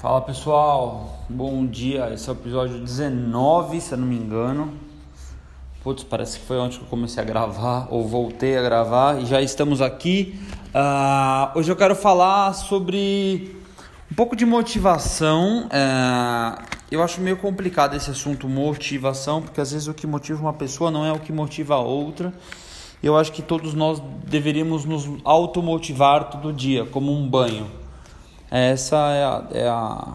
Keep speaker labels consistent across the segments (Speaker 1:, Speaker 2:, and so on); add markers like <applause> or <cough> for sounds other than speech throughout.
Speaker 1: Fala pessoal, bom dia. Esse é o episódio 19, se eu não me engano. Putz, parece que foi ontem que eu comecei a gravar, <laughs> ou voltei a gravar, e já estamos aqui. Uh, hoje eu quero falar sobre um pouco de motivação. Uh, eu acho meio complicado esse assunto motivação, porque às vezes o que motiva uma pessoa não é o que motiva a outra. Eu acho que todos nós deveríamos nos automotivar todo dia, como um banho. Essa é a, é a,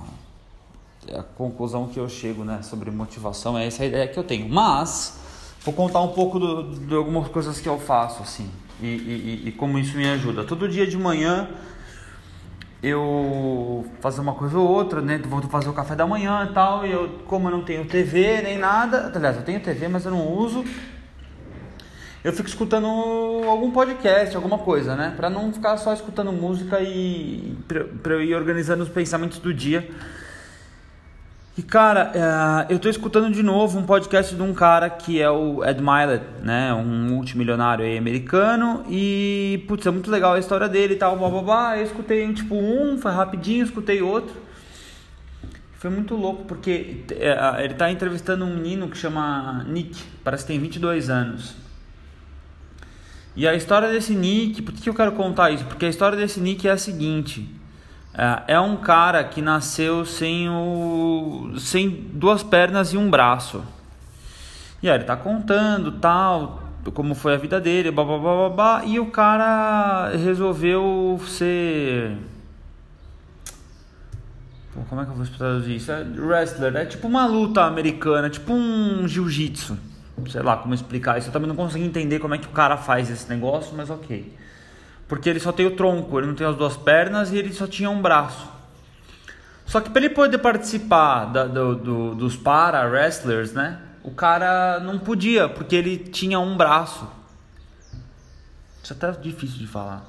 Speaker 1: é a conclusão que eu chego né, sobre motivação, é essa a ideia que eu tenho. Mas, vou contar um pouco do, de algumas coisas que eu faço, assim, e, e, e como isso me ajuda. Todo dia de manhã eu fazer uma coisa ou outra, né? Vou fazer o café da manhã e tal. E eu, como eu não tenho TV nem nada, aliás, eu tenho TV, mas eu não uso eu fico escutando algum podcast, alguma coisa, né? Pra não ficar só escutando música e pra, eu ir organizando os pensamentos do dia. E cara, uh, eu tô escutando de novo um podcast de um cara que é o Ed Mylett, né? Um multimilionário americano. E, putz, é muito legal a história dele e tal, blá blá blá. Eu escutei tipo um, foi rapidinho, escutei outro. Foi muito louco porque uh, ele tá entrevistando um menino que chama Nick, parece que tem 22 anos. E a história desse Nick, por que eu quero contar isso? Porque a história desse Nick é a seguinte: é, é um cara que nasceu sem, o, sem duas pernas e um braço. E aí ele tá contando tal, como foi a vida dele, blá, blá, blá, blá, e o cara resolveu ser. Como é que eu vou traduzir isso? É wrestler, é tipo uma luta americana, tipo um jiu-jitsu sei lá como explicar isso. Eu também não consigo entender como é que o cara faz esse negócio, mas ok. Porque ele só tem o tronco, ele não tem as duas pernas e ele só tinha um braço. Só que para ele poder participar da, do, do, dos para wrestlers, né? O cara não podia, porque ele tinha um braço. Isso é até difícil de falar.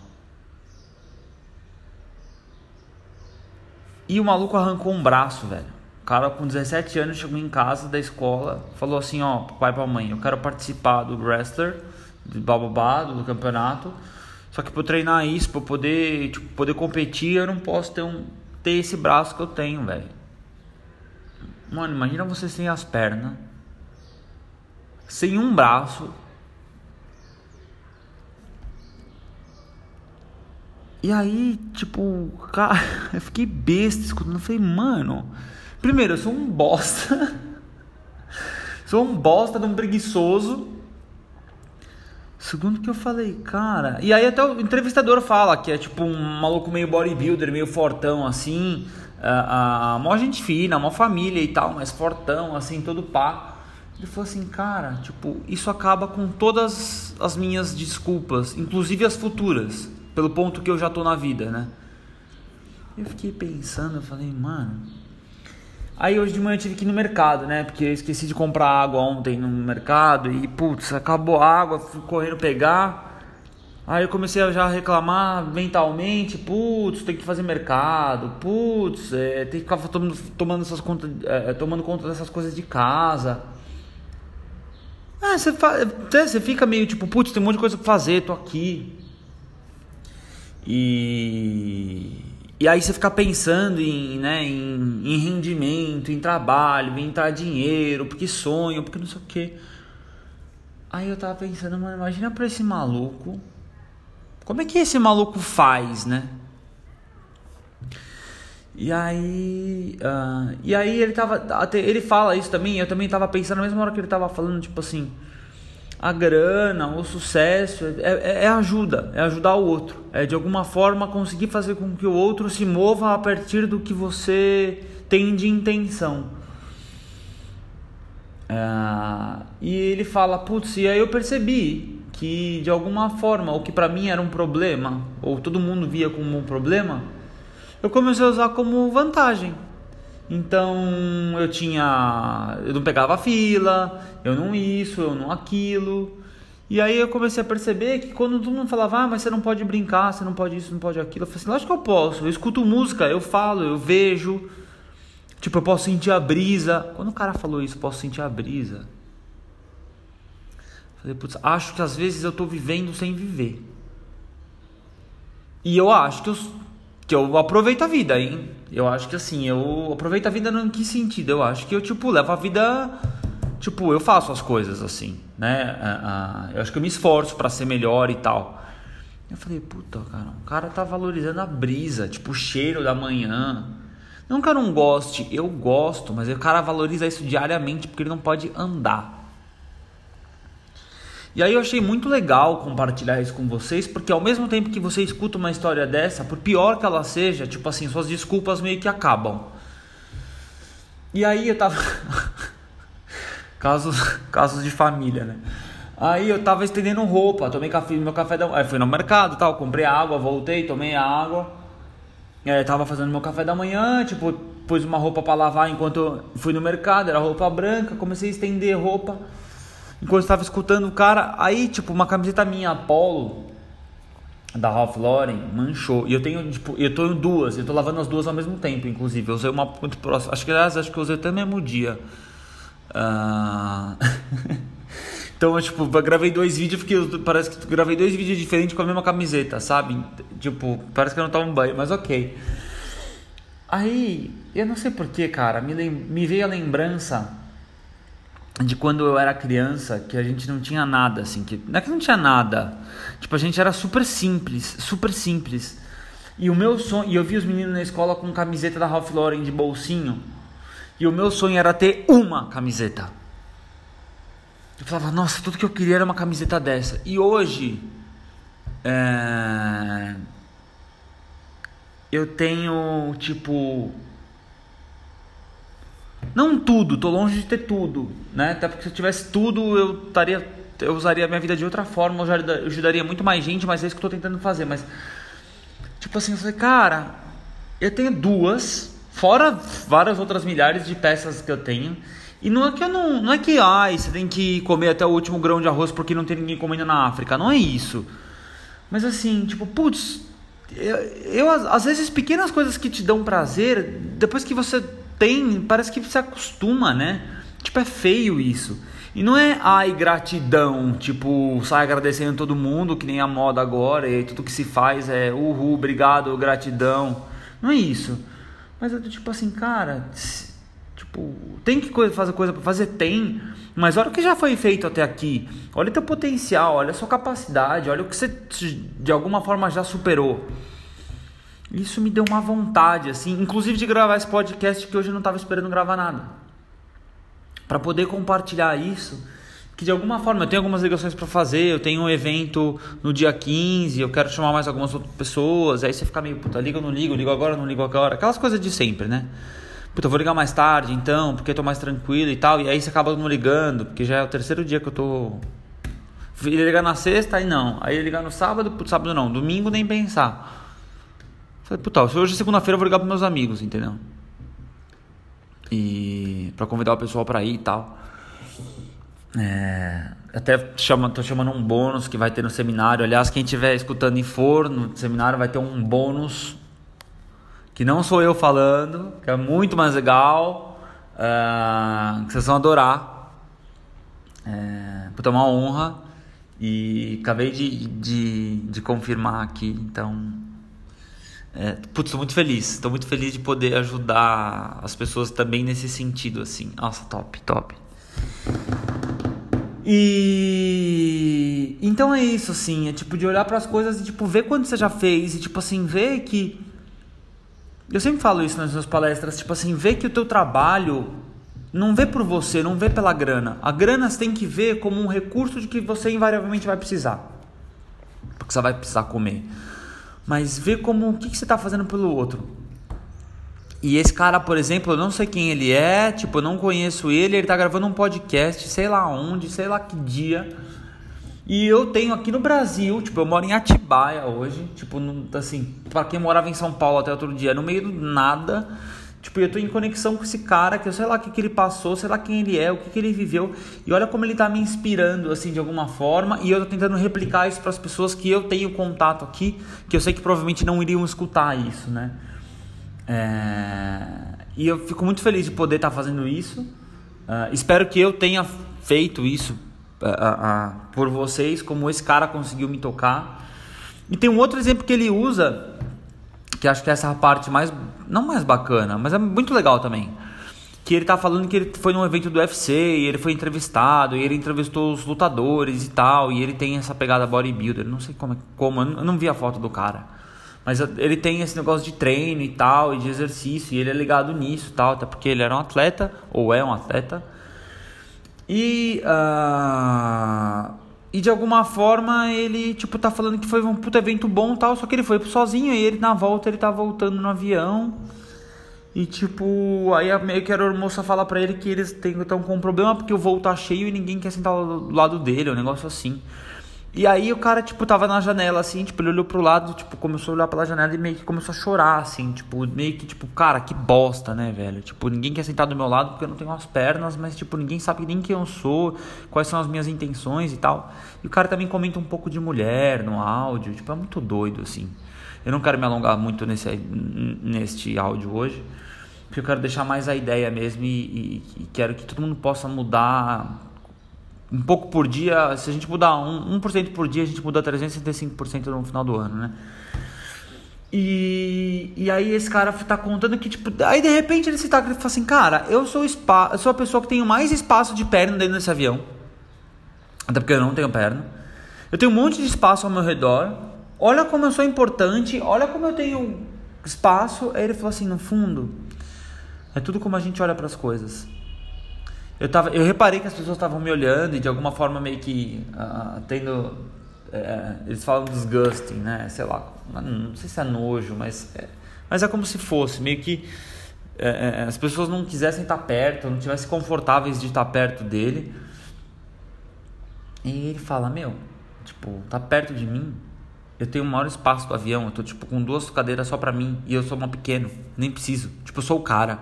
Speaker 1: E o maluco arrancou um braço, velho cara com 17 anos chegou em casa da escola, falou assim, ó, pai pra mãe, eu quero participar do wrestler, do bababá, do campeonato. Só que para treinar isso, para poder, tipo, poder competir, eu não posso ter um ter esse braço que eu tenho, velho. Mano, imagina você sem as pernas, sem um braço. E aí, tipo, cara, <laughs> eu fiquei besta escutando, eu falei, mano, Primeiro, eu sou um bosta. <laughs> sou um bosta de um preguiçoso. Segundo que eu falei, cara. E aí até o entrevistador fala que é tipo um maluco meio bodybuilder, meio fortão assim. A, a, mó gente fina, mó família e tal, mas fortão, assim, todo pá. Ele falou assim, cara, tipo, isso acaba com todas as minhas desculpas, inclusive as futuras, pelo ponto que eu já tô na vida, né? Eu fiquei pensando, eu falei, mano, Aí hoje de manhã eu tive que ir no mercado, né? Porque eu esqueci de comprar água ontem no mercado e, putz, acabou a água, fui correndo pegar. Aí eu comecei a já reclamar mentalmente, putz, tem que fazer mercado, putz, é, tem que ficar tomando, tomando, essas conta, é, tomando conta dessas coisas de casa. Ah, você, você fica meio tipo, putz, tem um monte de coisa pra fazer, tô aqui. E e aí você fica pensando em, né, em, em rendimento, em trabalho, em entrar dinheiro, porque sonho, porque não sei o que. Aí eu tava pensando, mano, imagina pra esse maluco. Como é que esse maluco faz, né? E aí. Uh, e aí ele tava. Ele fala isso também, eu também tava pensando na mesma hora que ele tava falando, tipo assim a grana, o sucesso, é, é, é, ajuda, é ajudar o outro, é de alguma forma conseguir fazer com que o outro se mova a partir do que você tem de intenção. É, e ele fala, putz, e aí eu percebi que de alguma forma o que para mim era um problema, ou todo mundo via como um problema, eu comecei a usar como vantagem. Então eu tinha. Eu não pegava fila, eu não isso, eu não aquilo. E aí eu comecei a perceber que quando todo mundo falava, ah, mas você não pode brincar, você não pode isso, não pode aquilo, eu falei assim, lógico que eu posso, eu escuto música, eu falo, eu vejo. Tipo, eu posso sentir a brisa. Quando o cara falou isso, posso sentir a brisa. Eu falei, putz, acho que às vezes eu tô vivendo sem viver. E eu acho que eu que eu aproveito a vida, hein? Eu acho que assim, eu aproveito a vida no que sentido? Eu acho que eu, tipo, levo a vida. Tipo, eu faço as coisas assim, né? Eu acho que eu me esforço para ser melhor e tal. Eu falei, puta, cara, o cara tá valorizando a brisa, tipo, o cheiro da manhã. Não que eu não goste, eu gosto, mas o cara valoriza isso diariamente porque ele não pode andar. E aí eu achei muito legal compartilhar isso com vocês, porque ao mesmo tempo que você escuta uma história dessa, por pior que ela seja, tipo assim, suas desculpas meio que acabam. E aí eu tava. <laughs> casos, casos de família, né? Aí eu tava estendendo roupa, tomei café, meu café da Aí fui no mercado tal, comprei água, voltei, tomei a água. É, tava fazendo meu café da manhã, tipo, pus uma roupa para lavar enquanto fui no mercado, era roupa branca, comecei a estender roupa enquanto estava escutando o cara, aí tipo uma camiseta minha Apollo da Ralph Lauren manchou. E eu tenho tipo, eu tô em duas, eu tô lavando as duas ao mesmo tempo, inclusive. Eu usei uma muito próxima. Acho que aliás, acho que eu usei até no mesmo dia. Uh... <laughs> então, eu, tipo, eu gravei dois vídeos porque eu, parece que gravei dois vídeos diferentes com a mesma camiseta, sabe? Tipo, parece que eu não tava em banho, mas OK. Aí, eu não sei porquê, cara, me, me veio a lembrança de quando eu era criança, que a gente não tinha nada, assim, que não é que não tinha nada, tipo, a gente era super simples, super simples. E o meu sonho, e eu vi os meninos na escola com camiseta da Ralph Lauren de bolsinho, e o meu sonho era ter uma camiseta. Eu falava, nossa, tudo que eu queria era uma camiseta dessa. E hoje, é... eu tenho, tipo, não tudo, tô longe de ter tudo, né? Até porque se eu tivesse tudo, eu estaria eu usaria a minha vida de outra forma, eu ajudaria muito mais gente, mas é isso que eu tô tentando fazer, mas tipo assim, eu falei, cara, eu tenho duas, fora várias outras milhares de peças que eu tenho. E não é que eu não, não é que ai, você tem que comer até o último grão de arroz porque não tem ninguém comendo na África, não é isso. Mas assim, tipo, putz, eu, eu às vezes pequenas coisas que te dão prazer, depois que você tem, parece que se acostuma, né? Tipo, é feio isso. E não é ai gratidão, tipo, sai agradecendo todo mundo, que nem a moda agora, e tudo que se faz é uhul, obrigado, gratidão. Não é isso. Mas é tipo assim, cara, tipo, tem que fazer coisa para fazer? Tem. Mas olha o que já foi feito até aqui. Olha o teu potencial, olha a sua capacidade, olha o que você de alguma forma já superou. Isso me deu uma vontade, assim, inclusive de gravar esse podcast que hoje eu não estava esperando gravar nada. Para poder compartilhar isso, que de alguma forma eu tenho algumas ligações para fazer, eu tenho um evento no dia 15, eu quero chamar mais algumas outras pessoas, aí você fica meio, puta, liga ou não ligo, ligo agora, não ligo agora, aquelas coisas de sempre, né? Puta, eu vou ligar mais tarde então, porque eu tô mais tranquilo e tal, e aí você acaba não ligando, porque já é o terceiro dia que eu tô. Ele ligar na sexta, aí não. Aí ligar no sábado, sábado não, domingo nem pensar. Falei, puta, hoje é segunda-feira eu vou ligar pros meus amigos, entendeu? E para convidar o pessoal para ir e tal. É, até chama, tô chamando um bônus que vai ter no seminário. Aliás, quem estiver escutando e for no seminário vai ter um bônus que não sou eu falando, que é muito mais legal, é, que vocês vão adorar. É, puta, é uma honra e acabei de, de, de confirmar aqui, então é, putz, tô muito feliz. Tô muito feliz de poder ajudar as pessoas também nesse sentido, assim. Nossa, top, top. E então é isso, assim, é tipo de olhar para as coisas e tipo ver quanto você já fez e tipo assim ver que eu sempre falo isso nas minhas palestras, tipo assim, ver que o teu trabalho não vê por você, não vê pela grana. A grana você tem que ver como um recurso de que você invariavelmente vai precisar. Porque você vai precisar comer mas vê como o que, que você está fazendo pelo outro. E esse cara, por exemplo, eu não sei quem ele é, tipo, eu não conheço ele, ele está gravando um podcast, sei lá onde, sei lá que dia. E eu tenho aqui no Brasil, tipo, eu moro em Atibaia hoje, tipo, assim, para quem morava em São Paulo até outro dia, no meio do nada. Tipo, eu tô em conexão com esse cara que eu sei lá o que, que ele passou, sei lá quem ele é, o que, que ele viveu. E olha como ele tá me inspirando, assim, de alguma forma. E eu tô tentando replicar isso para as pessoas que eu tenho contato aqui, que eu sei que provavelmente não iriam escutar isso, né? É... E eu fico muito feliz de poder estar tá fazendo isso. Uh, espero que eu tenha feito isso uh, uh, por vocês, como esse cara conseguiu me tocar. E tem um outro exemplo que ele usa que acho que essa é a parte mais, não mais bacana, mas é muito legal também. Que ele tá falando que ele foi num evento do UFC e ele foi entrevistado, e ele entrevistou os lutadores e tal, e ele tem essa pegada bodybuilder, não sei como, como eu não vi a foto do cara. Mas ele tem esse negócio de treino e tal, e de exercício, e ele é ligado nisso e tal, até porque ele era um atleta, ou é um atleta. E, uh, e de alguma forma ele, tipo, tá falando que foi um puto evento bom e tal, só que ele foi sozinho, e ele na volta ele tá voltando no avião. E tipo, aí meio que a moça fala pra ele que eles estão com um problema porque o voo tá cheio e ninguém quer sentar do lado dele, é um negócio assim. E aí o cara, tipo, tava na janela, assim, tipo, ele olhou pro lado, tipo, começou a olhar pela janela e meio que começou a chorar, assim, tipo, meio que, tipo, cara, que bosta, né, velho? Tipo, ninguém quer sentar do meu lado porque eu não tenho as pernas, mas, tipo, ninguém sabe nem quem eu sou, quais são as minhas intenções e tal. E o cara também comenta um pouco de mulher no áudio, tipo, é muito doido, assim. Eu não quero me alongar muito nesse, neste áudio hoje, porque eu quero deixar mais a ideia mesmo e, e, e quero que todo mundo possa mudar um pouco por dia, se a gente mudar 1%, 1 por dia, a gente muda 365% no final do ano, né? E, e aí esse cara tá contando que, tipo, aí de repente ele se tá, fala assim, cara, eu sou, spa, eu sou a pessoa que tenho mais espaço de perna dentro desse avião. Até porque eu não tenho perna. Eu tenho um monte de espaço ao meu redor. Olha como eu sou importante, olha como eu tenho espaço. Aí ele falou assim, no fundo, é tudo como a gente olha para as coisas. Eu, tava, eu reparei que as pessoas estavam me olhando e de alguma forma meio que uh, tendo. É, eles falam disgusting, né? Sei lá, não sei se é nojo, mas é, mas é como se fosse, meio que é, as pessoas não quisessem estar perto, não tivessem confortáveis de estar perto dele. E ele fala: Meu, tipo, tá perto de mim, eu tenho o maior espaço do avião, eu tô tipo com duas cadeiras só pra mim e eu sou uma pequeno, nem preciso. Tipo, eu sou o cara.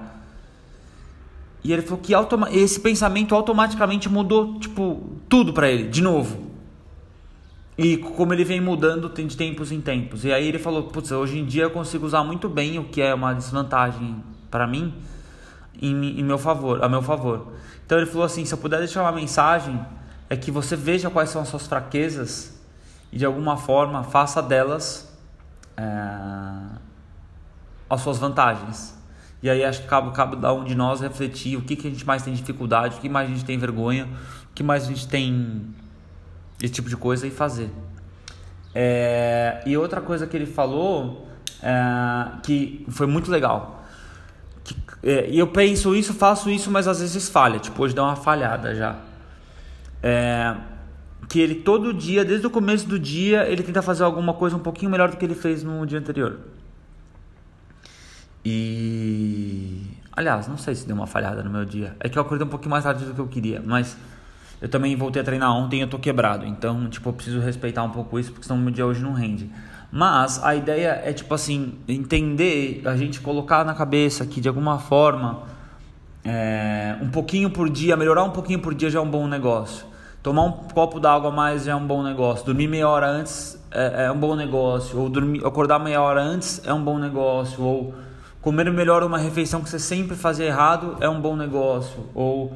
Speaker 1: E ele falou que esse pensamento automaticamente mudou, tipo, tudo para ele, de novo. E como ele vem mudando de tempos em tempos. E aí ele falou, putz, hoje em dia eu consigo usar muito bem o que é uma desvantagem para mim em, em meu favor, a meu favor. Então ele falou assim, se eu puder deixar uma mensagem, é que você veja quais são as suas fraquezas e de alguma forma faça delas é, as suas vantagens. E aí acho que cabe, cabe dar um de nós refletir o que, que a gente mais tem dificuldade, o que mais a gente tem vergonha, o que mais a gente tem esse tipo de coisa e fazer. É, e outra coisa que ele falou é, que foi muito legal. Que, é, e eu penso isso, faço isso, mas às vezes falha. Tipo, hoje dá uma falhada já. É, que ele todo dia, desde o começo do dia, ele tenta fazer alguma coisa um pouquinho melhor do que ele fez no dia anterior. E. Aliás, não sei se deu uma falhada no meu dia. É que eu acordei um pouquinho mais tarde do que eu queria, mas eu também voltei a treinar ontem e eu tô quebrado. Então, tipo, eu preciso respeitar um pouco isso, porque senão meu dia hoje não rende. Mas a ideia é, tipo assim, entender, a gente colocar na cabeça que de alguma forma, é, um pouquinho por dia, melhorar um pouquinho por dia já é um bom negócio. Tomar um copo d'água a mais já é um bom negócio. Dormir meia hora antes é, é um bom negócio. Ou dormir, acordar meia hora antes é um bom negócio. Ou Comer melhor uma refeição que você sempre fazia errado é um bom negócio. Ou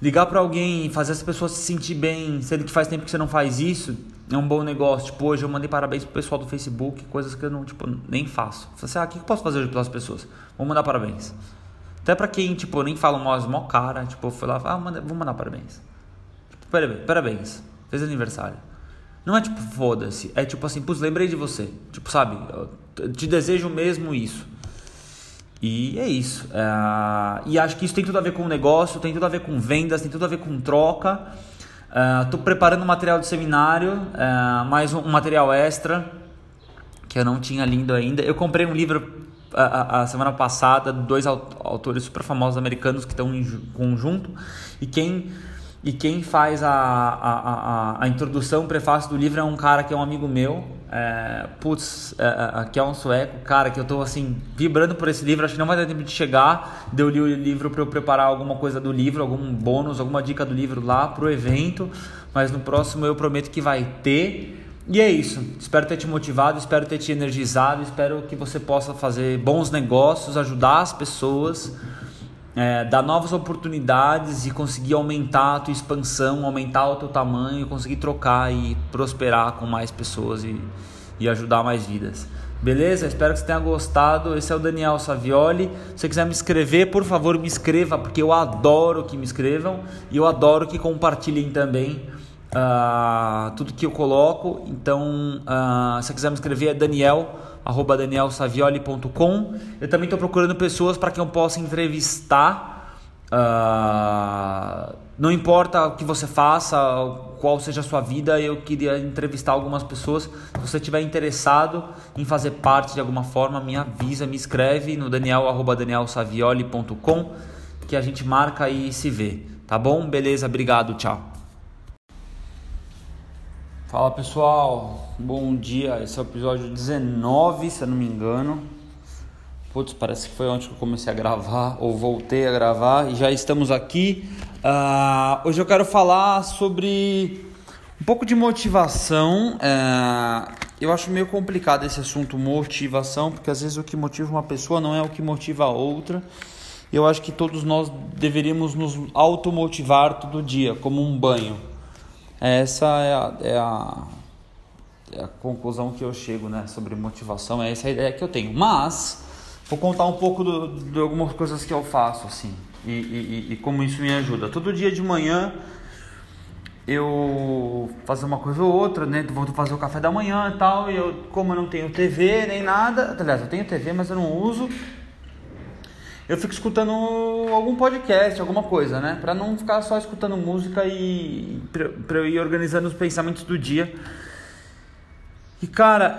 Speaker 1: ligar para alguém fazer essa pessoa se sentir bem, sendo que faz tempo que você não faz isso, é um bom negócio. Tipo, hoje eu mandei parabéns pro pessoal do Facebook, coisas que eu não, tipo, nem faço. Falei assim, ah, o que eu posso fazer hoje pelas pessoas? Vou mandar parabéns. Até pra quem, tipo, nem fala mó, mó cara, tipo, fui lá, ah, manda, vou mandar parabéns. Tipo, parabéns, fez aniversário. Não é tipo, foda-se, é tipo assim, putz, lembrei de você. Tipo, sabe, te desejo mesmo isso. E é isso. Uh, e acho que isso tem tudo a ver com o negócio, tem tudo a ver com vendas, tem tudo a ver com troca. Estou uh, preparando um material de seminário, uh, mais um, material extra que eu não tinha lido ainda. Eu comprei um livro a, a semana passada, dois autores super famosos americanos que estão em conjunto. E quem e quem faz a, a, a, a introdução, o prefácio do livro é um cara que é um amigo meu, é, putz, é, é, que é um sueco, cara, que eu tô assim, vibrando por esse livro, acho que não vai dar tempo de chegar, deu li o livro para eu preparar alguma coisa do livro, algum bônus, alguma dica do livro lá pro evento, mas no próximo eu prometo que vai ter. E é isso. Espero ter te motivado, espero ter te energizado, espero que você possa fazer bons negócios, ajudar as pessoas é, dar novas oportunidades e conseguir aumentar a tua expansão, aumentar o teu tamanho, conseguir trocar e prosperar com mais pessoas e, e ajudar mais vidas. Beleza? Espero que você tenha gostado. Esse é o Daniel Savioli. Se você quiser me escrever, por favor, me escreva, porque eu adoro que me escrevam e eu adoro que compartilhem também uh, tudo que eu coloco. Então, uh, se você quiser me escrever, é daniel, arroba danielsavioli.com. Eu também estou procurando pessoas para que eu possa entrevistar. Uh, não importa o que você faça, qual seja a sua vida, eu queria entrevistar algumas pessoas. Se você estiver interessado em fazer parte de alguma forma, me avisa, me escreve no daniel@danielsavioli.com que a gente marca e se vê. Tá bom? Beleza, obrigado, tchau. Fala pessoal, bom dia. Esse é o episódio 19, se eu não me engano. Putz, parece que foi ontem que eu comecei a gravar, ou voltei a gravar, e já estamos aqui. Uh, hoje eu quero falar sobre um pouco de motivação. Uh, eu acho meio complicado esse assunto motivação, porque às vezes o que motiva uma pessoa não é o que motiva a outra. Eu acho que todos nós deveríamos nos automotivar todo dia, como um banho. Essa é a, é a, é a conclusão que eu chego né, sobre motivação, é essa a ideia que eu tenho. Mas vou contar um pouco do, de algumas coisas que eu faço assim e, e, e como isso me ajuda. Todo dia de manhã eu fazer uma coisa ou outra, né? Vou fazer o café da manhã e tal. E eu, como eu não tenho TV nem nada, aliás, eu tenho TV, mas eu não uso. Eu fico escutando algum podcast, alguma coisa, né? Pra não ficar só escutando música e pra eu ir organizando os pensamentos do dia. E cara,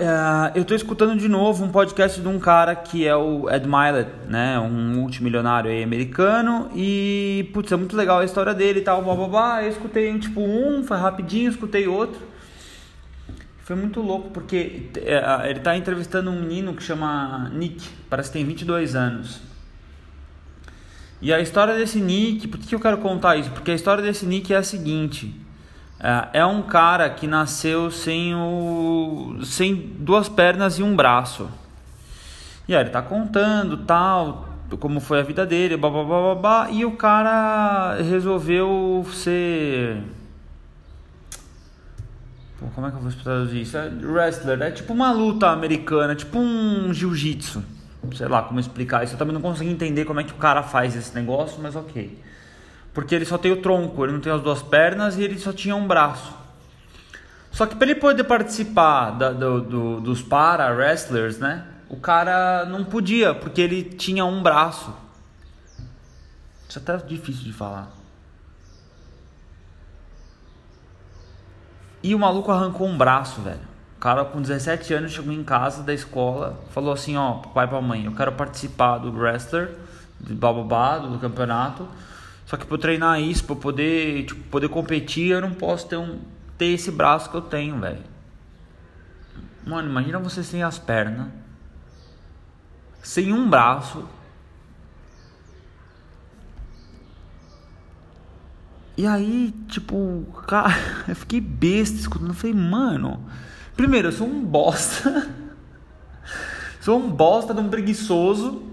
Speaker 1: é, eu tô escutando de novo um podcast de um cara que é o Ed Mylett, né? Um multimilionário aí americano. E, putz, é muito legal a história dele e tal, blá blá blá. Eu escutei tipo um, foi rapidinho, escutei outro. Foi muito louco porque é, ele tá entrevistando um menino que chama Nick, parece que tem 22 anos. E a história desse Nick, por que eu quero contar isso? Porque a história desse Nick é a seguinte. É, é um cara que nasceu sem, o, sem duas pernas e um braço. E aí ele tá contando tal, como foi a vida dele, blá, blá, e o cara resolveu ser. Pô, como é que eu vou traduzir isso? É wrestler, é tipo uma luta americana, tipo um jiu-jitsu. Sei lá como explicar isso. Eu também não consegui entender como é que o cara faz esse negócio, mas ok. Porque ele só tem o tronco, ele não tem as duas pernas e ele só tinha um braço. Só que para ele poder participar da, do, do, dos para wrestlers, né? O cara não podia, porque ele tinha um braço. Isso é até difícil de falar. E o maluco arrancou um braço, velho. Cara com 17 anos chegou em casa da escola, falou assim, ó, pai pra mãe, eu quero participar do wrestler, do bababá, do campeonato. Só que para treinar isso, para poder, tipo, poder competir, eu não posso ter um ter esse braço que eu tenho, velho. Mano, imagina você sem as pernas, sem um braço. E aí, tipo, <laughs> cara, eu fiquei besta escutando. Eu falei, mano, primeiro, eu sou um bosta. <laughs> sou um bosta de um preguiçoso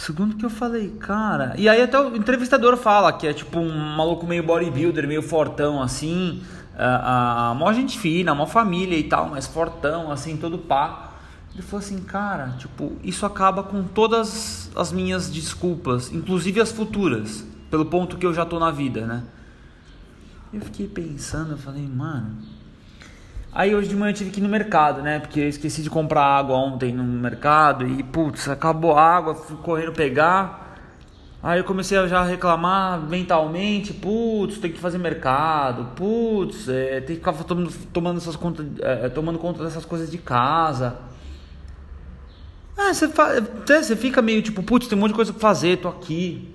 Speaker 1: Segundo que eu falei, cara. E aí até o entrevistador fala que é tipo um maluco meio bodybuilder, meio fortão assim. A, a, mó gente fina, mó família e tal, mas fortão, assim, todo pá. Ele falou assim, cara, tipo, isso acaba com todas as minhas desculpas, inclusive as futuras, pelo ponto que eu já tô na vida, né? Eu fiquei pensando, eu falei, mano, Aí hoje de manhã eu tive que ir no mercado, né? Porque eu esqueci de comprar água ontem no mercado e putz, acabou a água, fui correndo pegar. Aí eu comecei a já reclamar mentalmente, putz, tem que fazer mercado, putz, é, tem que ficar tomando, tomando, essas conta, é, tomando conta dessas coisas de casa. Ah, você, até você fica meio tipo, putz, tem um monte de coisa pra fazer, tô aqui.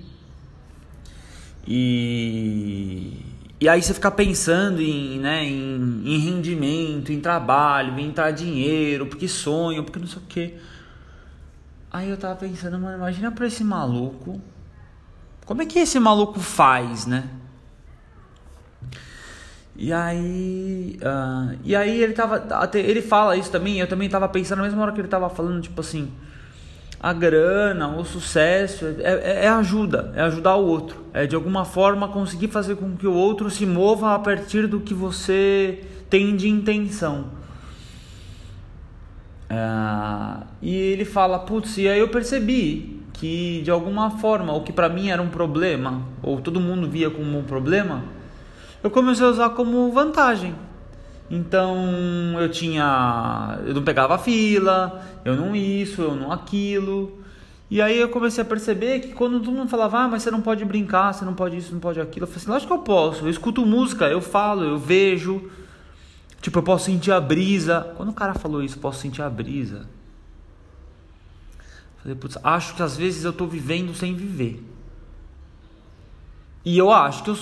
Speaker 1: E e aí você fica pensando em, né, em, em rendimento, em trabalho, em entrar dinheiro, porque sonho, porque não sei o que. Aí eu tava pensando, mano, imagina pra esse maluco. Como é que esse maluco faz, né? E aí. Uh, e aí ele tava. Até, ele fala isso também, eu também tava pensando na mesma hora que ele tava falando, tipo assim a grana, o sucesso, é, é, é, ajuda, é ajudar o outro, é de alguma forma conseguir fazer com que o outro se mova a partir do que você tem de intenção. Uh, e ele fala, putz, e aí eu percebi que de alguma forma o que para mim era um problema, ou todo mundo via como um problema, eu comecei a usar como vantagem. Então eu tinha. Eu não pegava fila, eu não isso, eu não aquilo. E aí eu comecei a perceber que quando todo mundo falava, ah, mas você não pode brincar, você não pode isso, não pode aquilo, eu falei assim, lógico que eu posso, eu escuto música, eu falo, eu vejo, tipo, eu posso sentir a brisa. Quando o cara falou isso, posso sentir a brisa. Eu falei, putz, acho que às vezes eu tô vivendo sem viver. E eu acho que eu,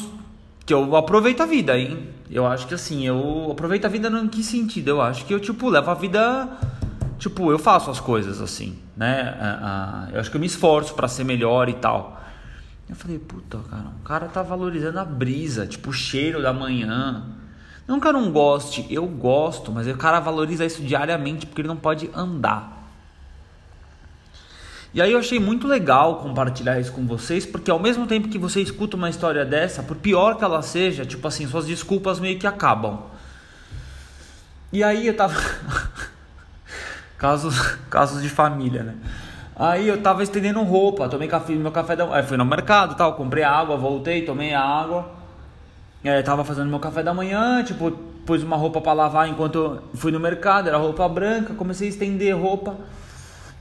Speaker 1: que eu aproveito a vida, hein? Eu acho que assim, eu aproveito a vida em que sentido? Eu acho que eu, tipo, levo a vida tipo, eu faço as coisas assim, né? Eu acho que eu me esforço para ser melhor e tal. Eu falei, puta, cara, o cara tá valorizando a brisa, tipo, o cheiro da manhã. Não que eu não goste, eu gosto, mas o cara valoriza isso diariamente porque ele não pode andar. E aí eu achei muito legal compartilhar isso com vocês, porque ao mesmo tempo que você escuta uma história dessa, por pior que ela seja, tipo assim, suas desculpas meio que acabam. E aí eu tava <laughs> Casos, casos de família, né? Aí eu tava estendendo roupa, tomei café, meu café da manhã. Fui no mercado tal, comprei água, voltei, tomei a água. É, tava fazendo meu café da manhã, tipo, pus uma roupa para lavar enquanto fui no mercado, era roupa branca, comecei a estender roupa.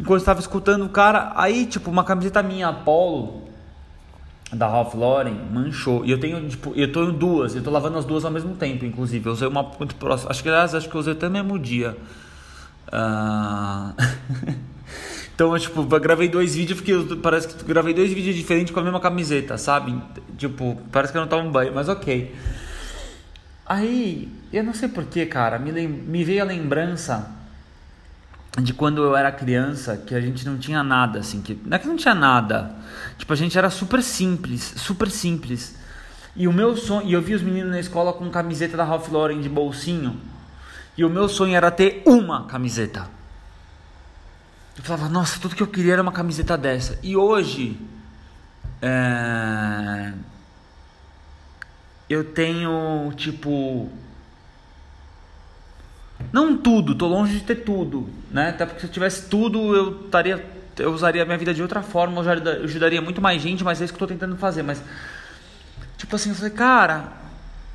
Speaker 1: Enquanto estava escutando o cara, aí, tipo, uma camiseta minha, Polo, da Ralph Lauren, manchou. E eu tenho, tipo, eu em duas, eu tô lavando as duas ao mesmo tempo, inclusive. Eu usei uma muito próxima, acho que aliás, acho que eu usei até no mesmo dia. Uh... <laughs> então, eu, tipo, eu gravei dois vídeos porque parece que gravei dois vídeos diferentes com a mesma camiseta, sabe? Tipo, parece que eu não tava um banho, mas ok. Aí, eu não sei porquê, cara, me, me veio a lembrança de quando eu era criança, que a gente não tinha nada, assim, que não é que não tinha nada, tipo, a gente era super simples, super simples. E o meu sonho, e eu vi os meninos na escola com camiseta da Ralph Lauren de bolsinho, e o meu sonho era ter uma camiseta. Eu falava, nossa, tudo que eu queria era uma camiseta dessa. E hoje, é... eu tenho, tipo. Não tudo, tô longe de ter tudo, né? Até porque se eu tivesse tudo, eu estaria, eu usaria a minha vida de outra forma, eu ajudaria muito mais gente, mas é isso que eu tô tentando fazer. Mas, tipo assim, eu falei, cara,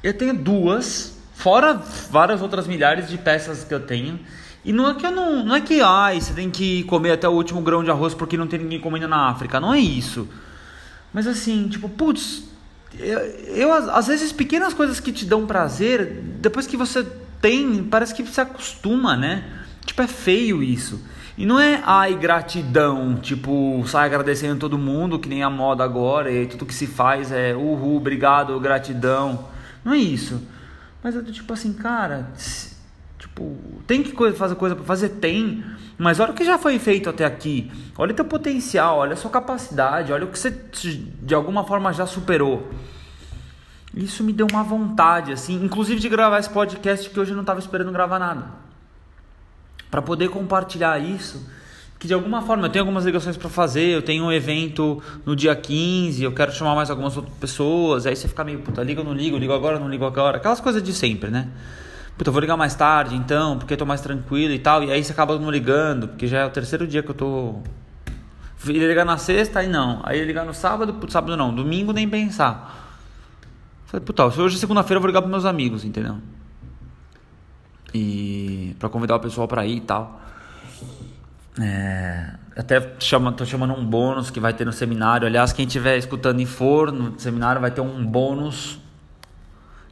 Speaker 1: eu tenho duas Fora várias outras milhares de peças que eu tenho. E não é que eu não, não é que ai, você tem que comer até o último grão de arroz porque não tem ninguém comendo na África. Não é isso. Mas assim, tipo, putz, eu, eu às vezes pequenas coisas que te dão prazer, depois que você tem, parece que você acostuma, né? Tipo, é feio isso. E não é ai gratidão, tipo, sai agradecendo todo mundo, que nem a moda agora, e tudo que se faz é uhul, obrigado, gratidão. Não é isso. Mas eu tipo assim, cara, tipo, tem que fazer coisa para fazer? Tem. Mas olha o que já foi feito até aqui. Olha o teu potencial, olha a sua capacidade, olha o que você de alguma forma já superou. Isso me deu uma vontade, assim, inclusive de gravar esse podcast que hoje eu não estava esperando gravar nada. Para poder compartilhar isso que de alguma forma eu tenho algumas ligações para fazer, eu tenho um evento no dia 15, eu quero chamar mais algumas outras pessoas, aí você fica meio, puta, liga ou não ligo, ligo agora ou não ligo agora, aquelas coisas de sempre, né? Puta, eu vou ligar mais tarde então, porque eu tô mais tranquilo e tal, e aí você acaba não ligando, porque já é o terceiro dia que eu tô. Ele ligar na sexta, aí não. Aí ligar no sábado, sábado não, domingo nem pensar. Falei, puta, hoje é segunda-feira eu vou ligar pros meus amigos, entendeu? E. pra convidar o pessoal pra ir e tal. É, até chama, tô chamando um bônus que vai ter no seminário. Aliás, quem estiver escutando em for no seminário vai ter um bônus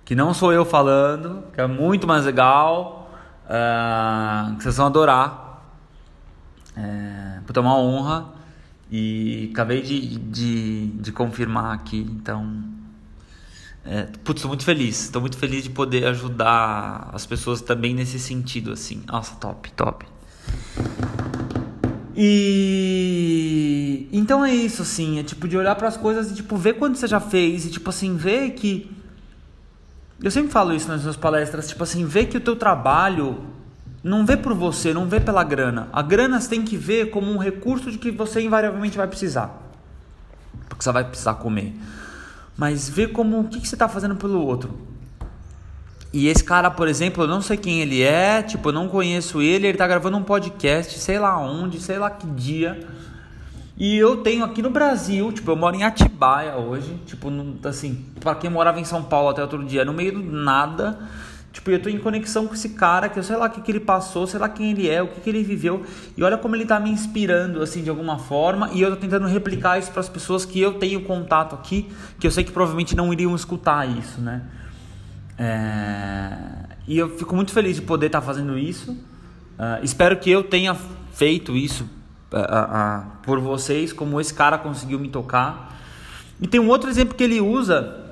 Speaker 1: que não sou eu falando, que é muito mais legal, uh, que vocês vão adorar. É, puta, é uma honra e acabei de, de, de confirmar aqui, então. É, putz, tô muito feliz, tô muito feliz de poder ajudar as pessoas também nesse sentido, assim. Nossa, top, top. E então é isso assim, é tipo de olhar para as coisas e tipo ver quanto você já fez e tipo assim ver que eu sempre falo isso nas minhas palestras, tipo assim, ver que o teu trabalho não vê por você, não vê pela grana. A grana você tem que ver como um recurso de que você invariavelmente vai precisar. Porque você vai precisar comer. Mas ver como o que, que você está fazendo pelo outro. E esse cara, por exemplo, eu não sei quem ele é, tipo, eu não conheço ele, ele tá gravando um podcast, sei lá onde, sei lá que dia. E eu tenho aqui no Brasil, tipo, eu moro em Atibaia hoje, tipo, assim, para quem morava em São Paulo até outro dia, no meio do nada, tipo, eu tô em conexão com esse cara, que eu sei lá o que, que ele passou, sei lá quem ele é, o que, que ele viveu, e olha como ele tá me inspirando, assim, de alguma forma, e eu tô tentando replicar isso para as pessoas que eu tenho contato aqui, que eu sei que provavelmente não iriam escutar isso, né? É... E eu fico muito feliz de poder estar tá fazendo isso. Uh, espero que eu tenha feito isso por vocês, como esse cara conseguiu me tocar. E tem um outro exemplo que ele usa,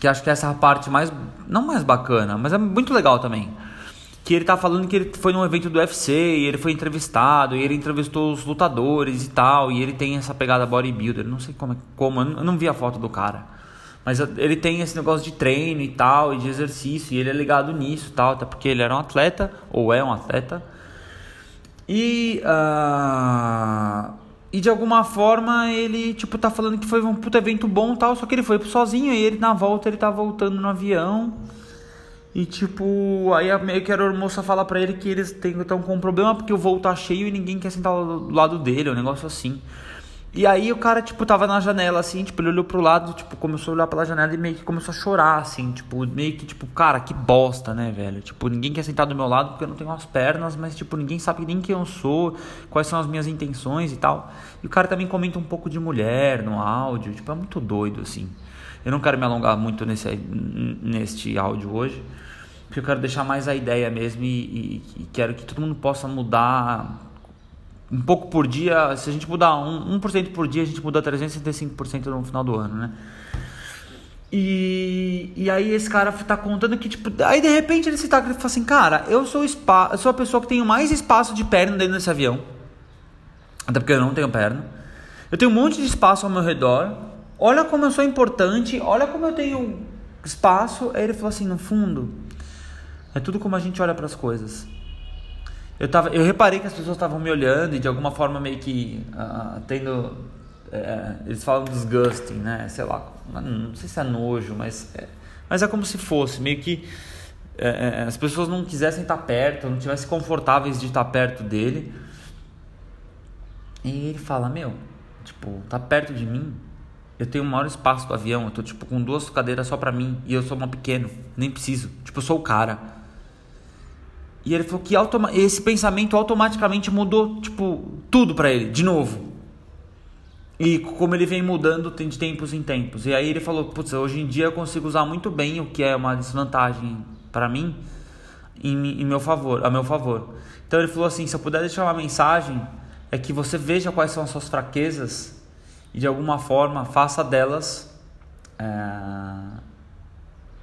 Speaker 1: que acho que é essa parte mais, não mais bacana, mas é muito legal também. Que ele tá falando que ele foi num evento do UFC e ele foi entrevistado, e ele entrevistou os lutadores e tal, e ele tem essa pegada bodybuilder, não sei como, é, como eu não vi a foto do cara. Mas ele tem esse negócio de treino e tal, e de exercício, e ele é ligado nisso e tal, até porque ele era um atleta, ou é um atleta. E, uh, e de alguma forma ele, tipo, tá falando que foi um puta evento bom tal, só que ele foi sozinho e ele na volta ele tá voltando no avião. E tipo, aí meio que a moça fala pra ele que eles estão com um problema porque o voo tá cheio e ninguém quer sentar do lado dele, um negócio assim. E aí o cara, tipo, tava na janela, assim, tipo, ele olhou pro lado, tipo, começou a olhar pela janela e meio que começou a chorar, assim, tipo, meio que, tipo, cara, que bosta, né, velho? Tipo, ninguém quer sentar do meu lado porque eu não tenho as pernas, mas, tipo, ninguém sabe nem quem eu sou, quais são as minhas intenções e tal. E o cara também comenta um pouco de mulher no áudio, tipo, é muito doido, assim. Eu não quero me alongar muito nesse, neste áudio hoje, porque eu quero deixar mais a ideia mesmo e, e, e quero que todo mundo possa mudar um pouco por dia, se a gente mudar 1%, 1 por dia, a gente muda 365% no final do ano, né? E, e aí esse cara tá contando que, tipo, aí de repente ele se tá e fala assim, cara, eu sou, spa, eu sou a pessoa que tenho mais espaço de perna dentro desse avião. Até porque eu não tenho perna. Eu tenho um monte de espaço ao meu redor. Olha como eu sou importante, olha como eu tenho espaço. Aí ele falou assim, no fundo, é tudo como a gente olha para as coisas. Eu, tava, eu reparei que as pessoas estavam me olhando e de alguma forma meio que uh, tendo. É, eles falam disgusting, né? Sei lá, não sei se é nojo, mas é, mas é como se fosse, meio que é, é, as pessoas não quisessem estar perto, não tivessem confortáveis de estar perto dele. E ele fala: Meu, tipo, tá perto de mim, eu tenho o maior espaço do avião, eu tô tipo com duas cadeiras só pra mim e eu sou uma pequeno, nem preciso. Tipo, eu sou o cara. E ele falou que esse pensamento automaticamente mudou, tipo, tudo para ele, de novo. E como ele vem mudando de tempos em tempos. E aí ele falou: Putz, hoje em dia eu consigo usar muito bem o que é uma desvantagem para mim em, em, meu favor, a meu favor. Então ele falou assim: se eu puder deixar uma mensagem, é que você veja quais são as suas fraquezas e de alguma forma faça delas é,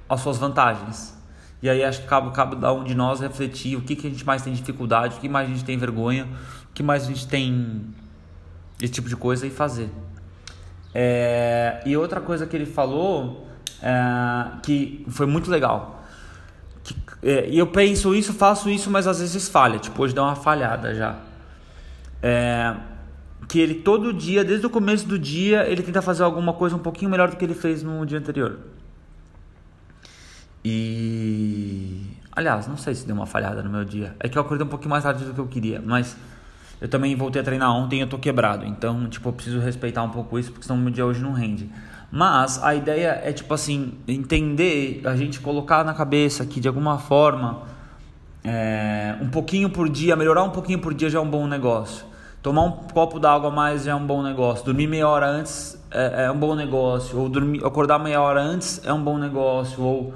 Speaker 1: as suas vantagens. E aí acho que cabe, cabe da um de nós refletir o que, que a gente mais tem dificuldade, o que mais a gente tem vergonha, o que mais a gente tem esse tipo de coisa e fazer. É, e outra coisa que ele falou é, que foi muito legal. Que, é, eu penso isso, faço isso, mas às vezes falha. Tipo, hoje dá uma falhada já. É, que ele todo dia, desde o começo do dia, ele tenta fazer alguma coisa um pouquinho melhor do que ele fez no dia anterior. E. Aliás, não sei se deu uma falhada no meu dia. É que eu acordei um pouquinho mais tarde do que eu queria, mas eu também voltei a treinar ontem e eu tô quebrado. Então, tipo, eu preciso respeitar um pouco isso, porque senão meu dia hoje não rende. Mas a ideia é, tipo assim, entender, a gente colocar na cabeça que de alguma forma, é, um pouquinho por dia, melhorar um pouquinho por dia já é um bom negócio. Tomar um copo d'água a mais já é um bom negócio. Dormir meia hora antes é, é um bom negócio. Ou dormir, acordar meia hora antes é um bom negócio. Ou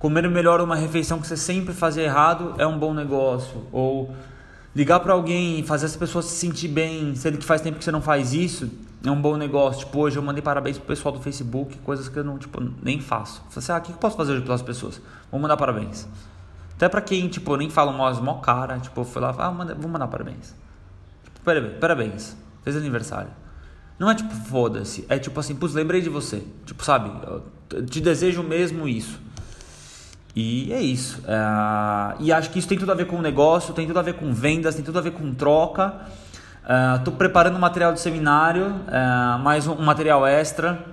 Speaker 1: Comer melhor uma refeição que você sempre fazia errado é um bom negócio. Ou ligar para alguém fazer essa pessoa se sentir bem, sendo que faz tempo que você não faz isso, é um bom negócio. Tipo, hoje eu mandei parabéns pro pessoal do Facebook, coisas que eu não, tipo, nem faço. Falei assim, ah, o que eu posso fazer hoje pelas pessoas? Vou mandar parabéns. Até pra quem, tipo, nem fala mó, mó cara, tipo, fui lá, ah, manda, vou mandar parabéns. Tipo, parabéns, parabéns, fez aniversário. Não é tipo, foda-se, é tipo assim, putz, lembrei de você. Tipo, sabe, te desejo mesmo isso. E é isso. Uh, e acho que isso tem tudo a ver com negócio, tem tudo a ver com vendas, tem tudo a ver com troca. Estou uh, preparando um material de seminário, uh, mais um, material extra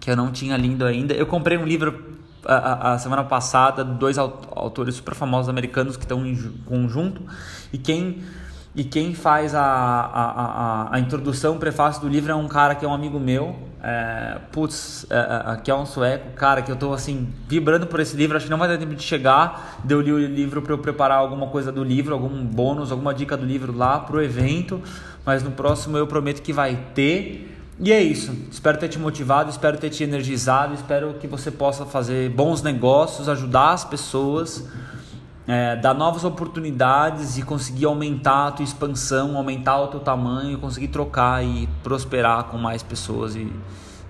Speaker 1: que eu não tinha lido ainda. Eu comprei um livro a, a, semana passada dois autores super famosos americanos que estão em conjunto e quem e quem faz a, a, a, a introdução, o prefácio do livro é um cara que é um amigo meu, é, putz, é, é, que é um sueco, cara, que eu tô assim, vibrando por esse livro, acho que não vai dar tempo de chegar, de eu li o livro para eu preparar alguma coisa do livro, algum bônus, alguma dica do livro lá pro evento, mas no próximo eu prometo que vai ter. E é isso. Espero ter te motivado, espero ter te energizado, espero que você possa fazer bons negócios, ajudar as pessoas, é, dar novas oportunidades e conseguir aumentar a tua expansão, aumentar o teu tamanho, conseguir trocar e prosperar com mais pessoas e,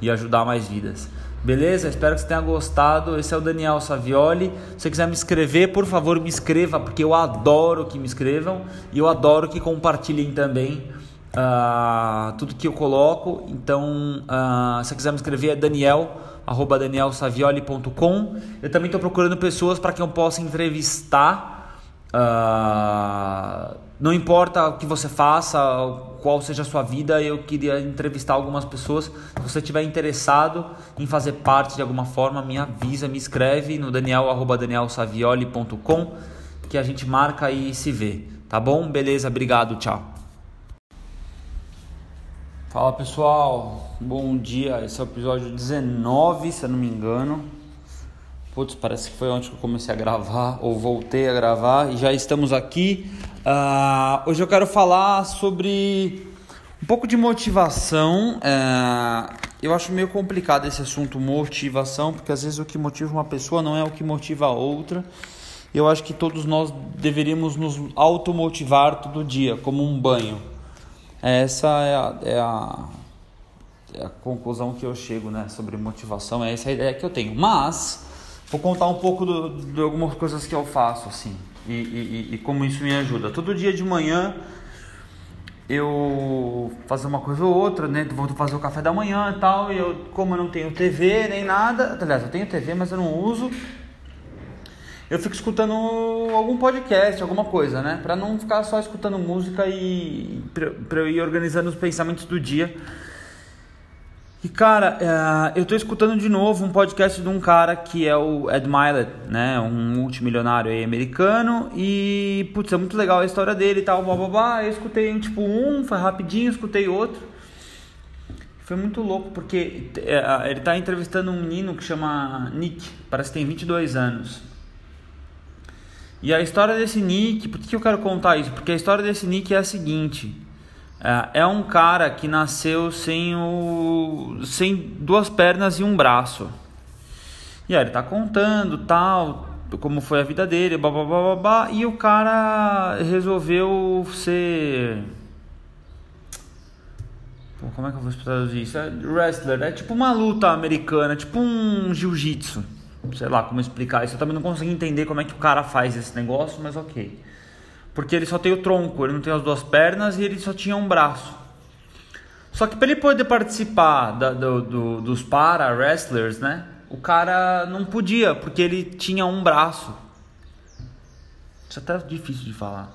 Speaker 1: e ajudar mais vidas. Beleza? Espero que você tenha gostado. Esse é o Daniel Savioli. Se você quiser me escrever, por favor, me escreva, porque eu adoro que me escrevam e eu adoro que compartilhem também uh, tudo que eu coloco. Então, uh, se quiser me escrever, é daniel, arroba danielsavioli.com. Eu também estou procurando pessoas para quem eu possa entrevistar. Uh, não importa o que você faça, qual seja a sua vida, eu queria entrevistar algumas pessoas. Se você estiver interessado em fazer parte de alguma forma, me avisa, me escreve no daniel.danielsavioli.com que a gente marca e se vê. Tá bom? Beleza, obrigado, tchau. Fala pessoal, bom dia. Esse é o episódio 19, se eu não me engano. Putz, parece que foi ontem que eu comecei a gravar, ou voltei a gravar, e já estamos aqui. Uh, hoje eu quero falar sobre um pouco de motivação. Uh, eu acho meio complicado esse assunto, motivação, porque às vezes o que motiva uma pessoa não é o que motiva a outra. Eu acho que todos nós deveríamos nos automotivar todo dia, como um banho. Essa é a, é a, é a conclusão que eu chego né, sobre motivação, é essa a ideia que eu tenho. Mas, vou contar um pouco do, de algumas coisas que eu faço assim e, e, e como isso me ajuda. Todo dia de manhã eu fazer uma coisa ou outra, né? Vou fazer o café da manhã e tal. E eu, como eu não tenho TV nem nada, aliás, eu tenho TV, mas eu não uso eu fico escutando algum podcast, alguma coisa, né? Pra não ficar só escutando música e pra, eu ir organizando os pensamentos do dia. E cara, é, eu tô escutando de novo um podcast de um cara que é o Ed Mylett, né? Um multimilionário aí americano. E, putz, é muito legal a história dele e tal, blá blá blá. Eu escutei tipo um, foi rapidinho, escutei outro. Foi muito louco porque é, ele tá entrevistando um menino que chama Nick, parece que tem 22 anos. E a história desse Nick, por que eu quero contar isso? Porque a história desse Nick é a seguinte: é, é um cara que nasceu sem, o, sem duas pernas e um braço. E aí ele tá contando tal, como foi a vida dele, blá, blá, blá, blá, e o cara resolveu ser. Como é que eu vou traduzir isso? É wrestler, é tipo uma luta americana, tipo um jiu-jitsu sei lá como explicar isso. Eu também não consigo entender como é que o cara faz esse negócio, mas ok. Porque ele só tem o tronco, ele não tem as duas pernas e ele só tinha um braço. Só que para ele poder participar da, do, do, dos para wrestlers, né? O cara não podia, porque ele tinha um braço. Isso é até difícil de falar.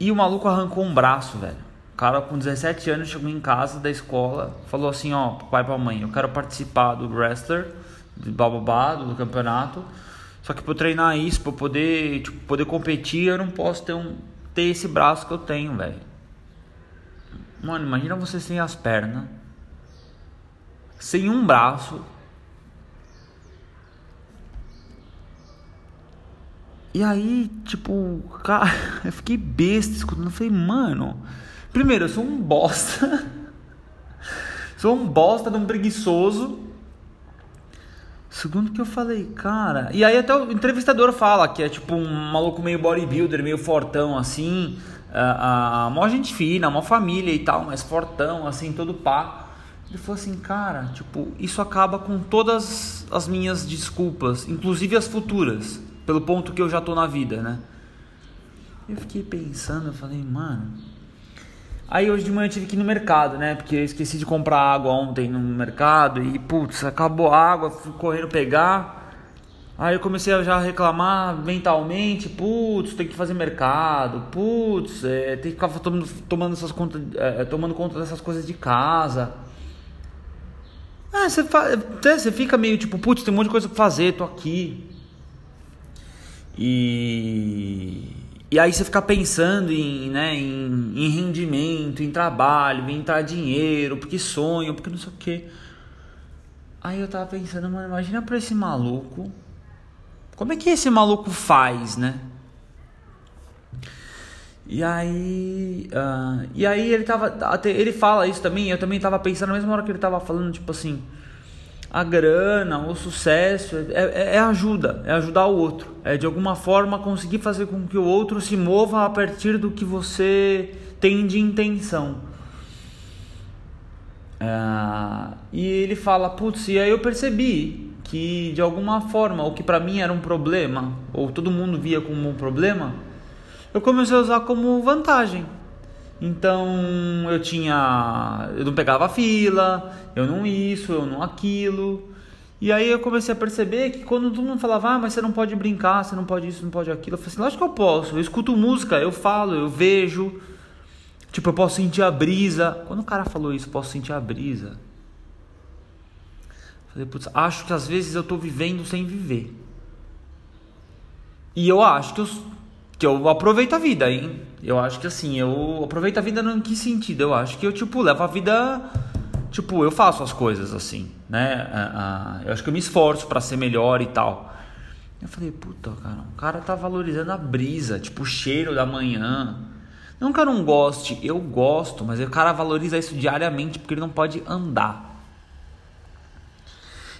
Speaker 1: E o maluco arrancou um braço, velho. Cara com 17 anos chegou em casa da escola, falou assim, ó, pai pra mãe, eu quero participar do wrestler, do bababá, do campeonato. Só que para treinar isso, para poder, tipo, poder competir, eu não posso ter um ter esse braço que eu tenho, velho. Mano, imagina você sem as pernas, sem um braço. E aí, tipo, <laughs> cara, eu fiquei besta escutando, eu falei, mano, Primeiro, eu sou um bosta. <laughs> sou um bosta de um preguiçoso. Segundo que eu falei, cara. E aí até o entrevistador fala que é tipo um maluco meio bodybuilder, meio fortão assim. A, a, mó gente fina, mó família e tal, mas fortão, assim, todo pá. Ele falou assim, cara, tipo, isso acaba com todas as minhas desculpas, inclusive as futuras, pelo ponto que eu já tô na vida, né? Eu fiquei pensando, eu falei, mano, Aí hoje de manhã eu tive que ir no mercado, né? Porque eu esqueci de comprar água ontem no mercado e putz, acabou a água, fui correndo pegar. Aí eu comecei a já reclamar mentalmente, putz, tem que fazer mercado, putz, é, tem que ficar tomando, tomando, essas conta, é, tomando conta dessas coisas de casa. É, você, você fica meio tipo, putz, tem um monte de coisa pra fazer, tô aqui. E, e aí você fica pensando em, né, em, em rendimento, em trabalho, em entrar dinheiro, porque sonho, porque não sei o que. Aí eu tava pensando, mano, imagina pra esse maluco. Como é que esse maluco faz, né? E aí, uh, e aí ele tava, ele fala isso também. Eu também tava pensando na mesma hora que ele tava falando, tipo assim, a grana, o sucesso é, é, é, ajuda, é ajudar o outro, é de alguma forma conseguir fazer com que o outro se mova a partir do que você tem de intenção. Uh, e ele fala, putz, e aí eu percebi que de alguma forma o que para mim era um problema, ou todo mundo via como um problema eu comecei a usar como vantagem. Então eu tinha. Eu não pegava fila, eu não isso, eu não aquilo. E aí eu comecei a perceber que quando todo mundo falava, ah, mas você não pode brincar, você não pode isso, não pode aquilo, eu falei assim, lógico que eu posso. Eu escuto música, eu falo, eu vejo. Tipo, eu posso sentir a brisa. Quando o cara falou isso, posso sentir a brisa. falei, putz, acho que às vezes eu tô vivendo sem viver. E eu acho que eu que eu aproveito a vida, hein? Eu acho que assim, eu aproveito a vida em que sentido? Eu acho que eu, tipo, levo a vida. Tipo, eu faço as coisas assim, né? Eu acho que eu me esforço para ser melhor e tal. Eu falei, puta, cara, o cara tá valorizando a brisa, tipo, o cheiro da manhã. Não que eu não goste, eu gosto, mas o cara valoriza isso diariamente porque ele não pode andar.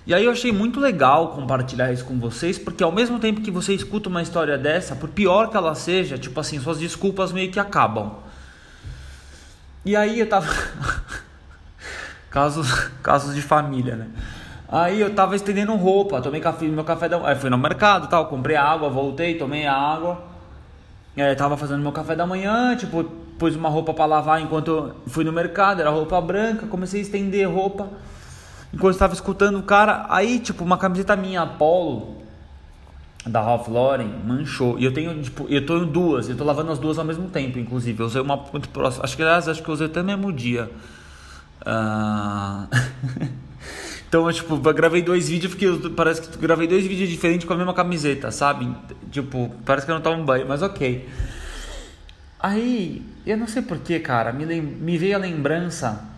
Speaker 1: E aí eu achei muito legal compartilhar isso com vocês, porque ao mesmo tempo que você escuta uma história dessa, por pior que ela seja, tipo assim, suas desculpas meio que acabam. E aí eu tava. <laughs> casos, casos de família, né? Aí eu tava estendendo roupa, tomei café, meu café da manhã. Fui no mercado tal, comprei água, voltei, tomei a água. É, tava fazendo meu café da manhã, tipo, pus uma roupa para lavar enquanto fui no mercado, era roupa branca, comecei a estender roupa enquanto estava escutando o cara, aí tipo uma camiseta minha Apollo da Ralph Lauren manchou. E eu tenho tipo, eu tô em duas, eu tô lavando as duas ao mesmo tempo, inclusive. Eu usei uma muito próxima, acho que aliás, acho que eu usei até no mesmo dia. Uh... <laughs> então, eu, tipo, eu gravei dois vídeos porque parece que gravei dois vídeos diferentes com a mesma camiseta, sabe? Tipo, parece que eu não tava um banho, mas OK. Aí, eu não sei porquê, cara, me, me veio a lembrança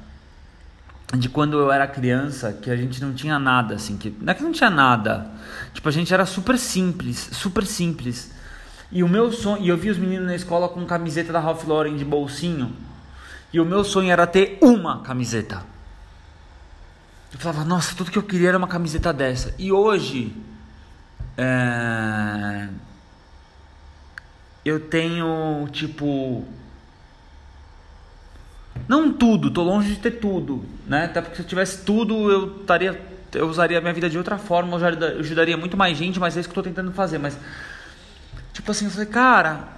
Speaker 1: de quando eu era criança, que a gente não tinha nada, assim, que não é que não tinha nada, tipo, a gente era super simples, super simples. E o meu sonho, e eu vi os meninos na escola com camiseta da Ralph Lauren de bolsinho, e o meu sonho era ter uma camiseta. Eu falava, nossa, tudo que eu queria era uma camiseta dessa. E hoje, é... eu tenho, tipo, não tudo, tô longe de ter tudo, né? Até porque se eu tivesse tudo, eu estaria eu usaria a minha vida de outra forma, eu ajudaria muito mais gente, mas é isso que eu tô tentando fazer, mas tipo assim, eu falei, cara,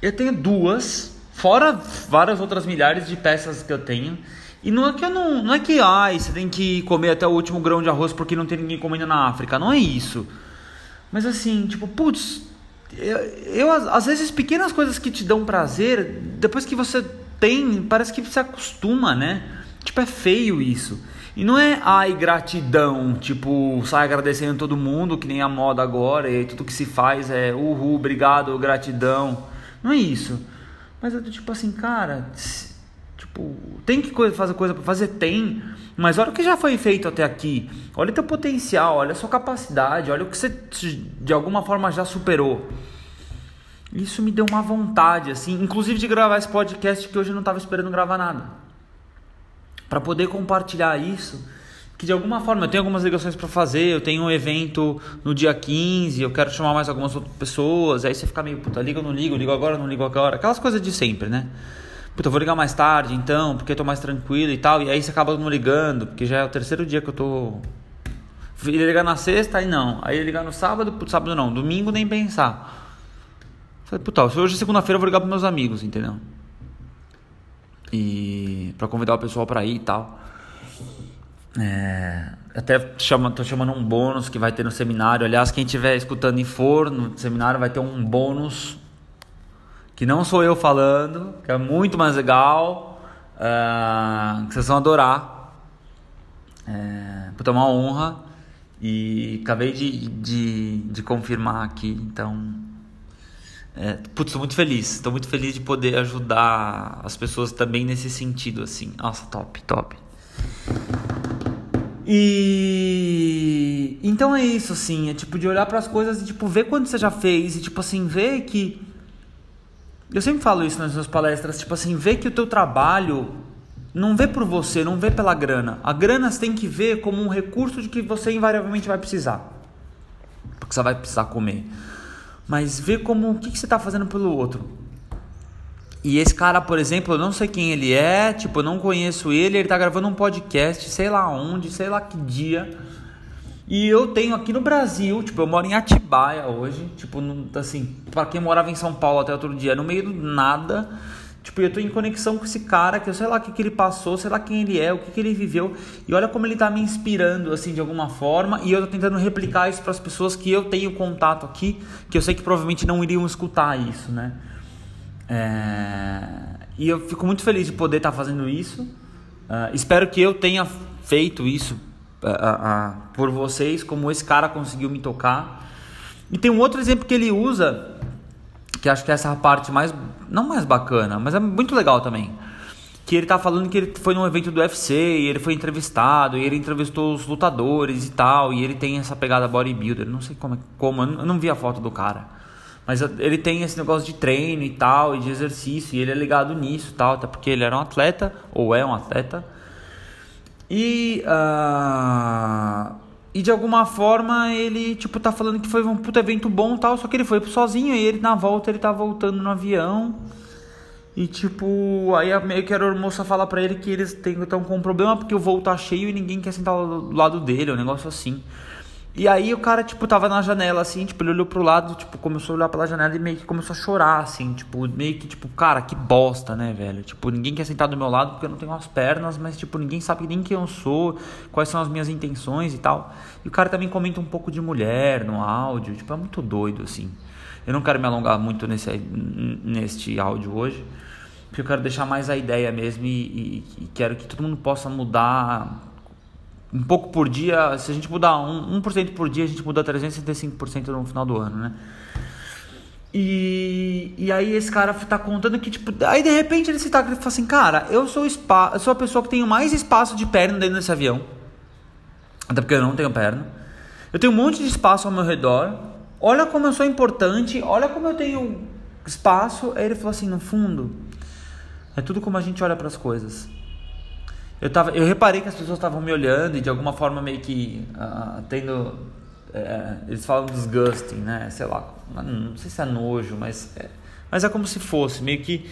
Speaker 1: eu tenho duas, fora várias outras milhares de peças que eu tenho. E não é que eu não, não é que ai, você tem que comer até o último grão de arroz porque não tem ninguém comendo na África, não é isso. Mas assim, tipo, putz, eu, eu às vezes pequenas coisas que te dão prazer, depois que você tem, parece que se acostuma, né? Tipo, é feio isso. E não é ai gratidão, tipo, sai agradecendo todo mundo, que nem a moda agora, e tudo que se faz é uhul, obrigado, gratidão. Não é isso. Mas é tipo assim, cara, tipo, tem que fazer coisa para fazer? Tem. Mas olha o que já foi feito até aqui. Olha o teu potencial, olha a sua capacidade, olha o que você de alguma forma já superou. Isso me deu uma vontade, assim, inclusive de gravar esse podcast que hoje eu não estava esperando gravar nada. Para poder compartilhar isso, que de alguma forma eu tenho algumas ligações para fazer, eu tenho um evento no dia 15, eu quero chamar mais algumas outras pessoas, aí você fica meio, puta, liga ou não ligo, ligo agora não ligo agora, aquelas coisas de sempre, né? Puta, eu vou ligar mais tarde então, porque eu tô mais tranquilo e tal, e aí você acaba não ligando, porque já é o terceiro dia que eu tô. Ele ligar na sexta, aí não. Aí ligar no sábado, sábado não, domingo nem pensar. Falei, puta, hoje é segunda-feira eu vou ligar pros meus amigos, entendeu? E para convidar o pessoal para ir e tal. É, até chama, tô chamando um bônus que vai ter no seminário. Aliás, quem estiver escutando e for no seminário vai ter um bônus que não sou eu falando, que é muito mais legal, uh, que vocês vão adorar. É, puta, uma honra. E acabei de, de, de confirmar aqui, então. É, putz, tô muito feliz. Tô muito feliz de poder ajudar as pessoas também nesse sentido, assim. Nossa, top, top. E então é isso, assim, é tipo de olhar para as coisas e tipo ver quanto você já fez e tipo assim ver que eu sempre falo isso nas minhas palestras, tipo assim, ver que o teu trabalho não vê por você, não vê pela grana. A grana você tem que ver como um recurso de que você invariavelmente vai precisar. Porque você vai precisar comer. Mas vê como o que, que você está fazendo pelo outro. E esse cara, por exemplo, eu não sei quem ele é, tipo, eu não conheço ele, ele tá gravando um podcast, sei lá onde, sei lá que dia. E eu tenho aqui no Brasil, tipo, eu moro em Atibaia hoje, tipo, assim, para quem morava em São Paulo até outro dia, no meio do nada, tipo, eu tô em conexão com esse cara, que eu sei lá o que, que ele passou, sei lá quem ele é, o que, que ele viveu, e olha como ele tá me inspirando, assim, de alguma forma, e eu tô tentando replicar isso para as pessoas que eu tenho contato aqui, que eu sei que provavelmente não iriam escutar isso, né? É... E eu fico muito feliz de poder estar fazendo isso. Uh, espero que eu tenha feito isso uh, uh, por vocês, como esse cara conseguiu me tocar. E tem um outro exemplo que ele usa, que acho que é essa parte mais, não mais bacana, mas é muito legal também. Que ele tá falando que ele foi num evento do UFC e ele foi entrevistado, e ele entrevistou os lutadores e tal, e ele tem essa pegada bodybuilder. Não sei como, como eu não vi a foto do cara. Mas ele tem esse negócio de treino e tal, e de exercício, e ele é ligado nisso e tal, até porque ele era um atleta, ou é um atleta. E, uh, e de alguma forma ele, tipo, tá falando que foi um puto evento bom tal, só que ele foi sozinho, e ele na volta ele tá voltando no avião. E tipo, aí meio que a moça fala pra ele que eles estão com um problema porque o voo tá cheio e ninguém quer sentar do lado dele, um negócio assim. E aí o cara, tipo, tava na janela, assim, tipo, ele olhou pro lado, tipo, começou a olhar pela janela e meio que começou a chorar, assim, tipo, meio que, tipo, cara, que bosta, né, velho? Tipo, ninguém quer sentar do meu lado porque eu não tenho as pernas, mas, tipo, ninguém sabe nem quem eu sou, quais são as minhas intenções e tal. E o cara também comenta um pouco de mulher no áudio, tipo, é muito doido, assim. Eu não quero me alongar muito nesse, neste áudio hoje, porque eu quero deixar mais a ideia mesmo e, e, e quero que todo mundo possa mudar um pouco por dia, se a gente mudar 1%, 1 por dia, a gente muda 365% no final do ano, né? E, e aí esse cara tá contando que, tipo, aí de repente ele se tá ele fala assim, cara, eu sou, spa, eu sou a pessoa que tenho mais espaço de perna dentro desse avião. Até porque eu não tenho perna. Eu tenho um monte de espaço ao meu redor. Olha como eu sou importante, olha como eu tenho espaço. Aí ele falou assim, no fundo, é tudo como a gente olha para as coisas. Eu, tava, eu reparei que as pessoas estavam me olhando e de alguma forma meio que uh, tendo. É, eles falam disgusting, né? Sei lá, não sei se é nojo, mas é, mas é como se fosse, meio que